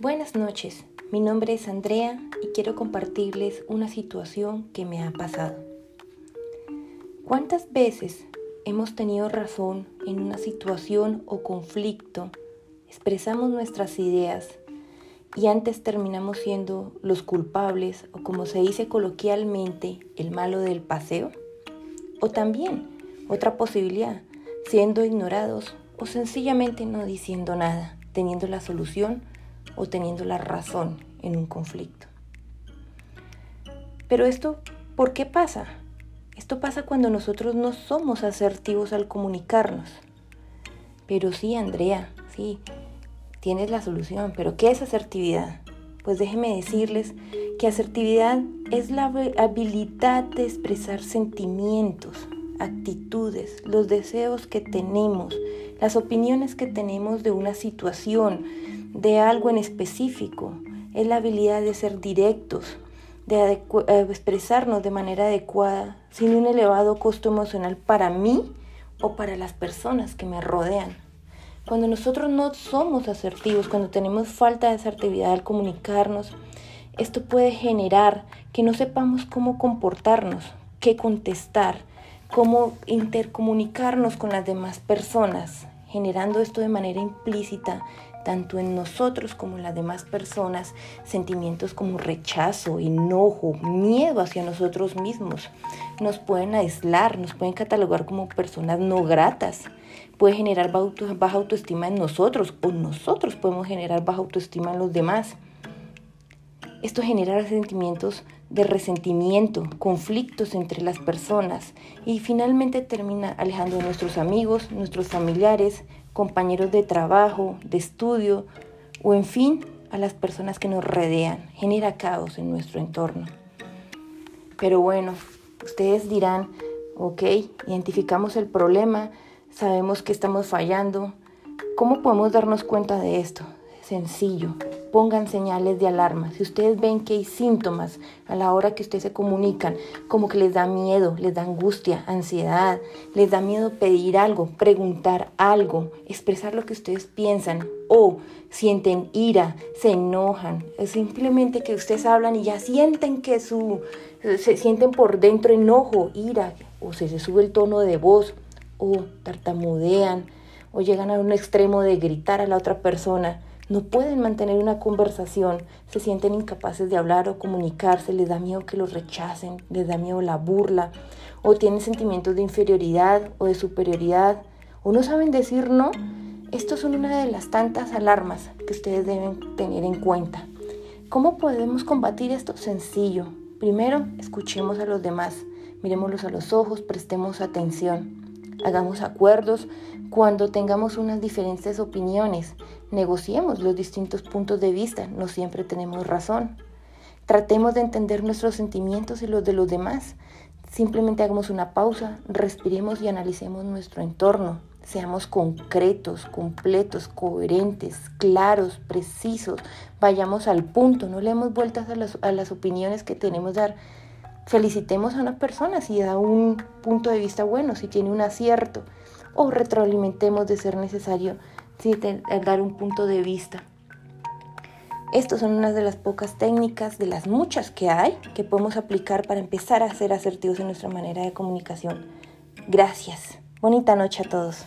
Buenas noches, mi nombre es Andrea y quiero compartirles una situación que me ha pasado. ¿Cuántas veces hemos tenido razón en una situación o conflicto, expresamos nuestras ideas y antes terminamos siendo los culpables o como se dice coloquialmente, el malo del paseo? O también, otra posibilidad, siendo ignorados o sencillamente no diciendo nada, teniendo la solución o teniendo la razón en un conflicto. Pero esto, ¿por qué pasa? Esto pasa cuando nosotros no somos asertivos al comunicarnos. Pero sí, Andrea, sí, tienes la solución, pero ¿qué es asertividad? Pues déjeme decirles que asertividad es la habilidad de expresar sentimientos, actitudes, los deseos que tenemos, las opiniones que tenemos de una situación, de algo en específico. Es la habilidad de ser directos, de eh, expresarnos de manera adecuada, sin un elevado costo emocional para mí o para las personas que me rodean. Cuando nosotros no somos asertivos, cuando tenemos falta de asertividad al comunicarnos, esto puede generar que no sepamos cómo comportarnos, qué contestar, cómo intercomunicarnos con las demás personas, generando esto de manera implícita tanto en nosotros como en las demás personas, sentimientos como rechazo, enojo, miedo hacia nosotros mismos. Nos pueden aislar, nos pueden catalogar como personas no gratas. Puede generar baja autoestima en nosotros o nosotros podemos generar baja autoestima en los demás. Esto genera sentimientos de resentimiento, conflictos entre las personas y finalmente termina alejando a nuestros amigos, nuestros familiares, compañeros de trabajo, de estudio o en fin a las personas que nos rodean. Genera caos en nuestro entorno. Pero bueno, ustedes dirán, ok, identificamos el problema, sabemos que estamos fallando. ¿Cómo podemos darnos cuenta de esto? Sencillo, pongan señales de alarma. Si ustedes ven que hay síntomas a la hora que ustedes se comunican, como que les da miedo, les da angustia, ansiedad, les da miedo pedir algo, preguntar algo, expresar lo que ustedes piensan o sienten ira, se enojan, es simplemente que ustedes hablan y ya sienten que su se sienten por dentro enojo, ira o se, sube el tono de voz o tartamudean o llegan a un extremo de gritar a la otra persona no pueden mantener una conversación, se sienten incapaces de hablar o comunicarse, les da miedo que los rechacen, les da miedo la burla, o tienen sentimientos de inferioridad o de superioridad, o no saben decir no. Estos son una de las tantas alarmas que ustedes deben tener en cuenta. ¿Cómo podemos combatir esto? Sencillo. Primero, escuchemos a los demás, miremoslos a los ojos, prestemos atención. Hagamos acuerdos cuando tengamos unas diferentes opiniones. Negociemos los distintos puntos de vista. No siempre tenemos razón. Tratemos de entender nuestros sentimientos y los de los demás. Simplemente hagamos una pausa, respiremos y analicemos nuestro entorno. Seamos concretos, completos, coherentes, claros, precisos. Vayamos al punto, no le demos vueltas a las, a las opiniones que tenemos dar felicitemos a una persona si da un punto de vista bueno, si tiene un acierto, o retroalimentemos de ser necesario si dar un punto de vista. Estas son unas de las pocas técnicas, de las muchas que hay, que podemos aplicar para empezar a ser asertivos en nuestra manera de comunicación. Gracias. Bonita noche a todos.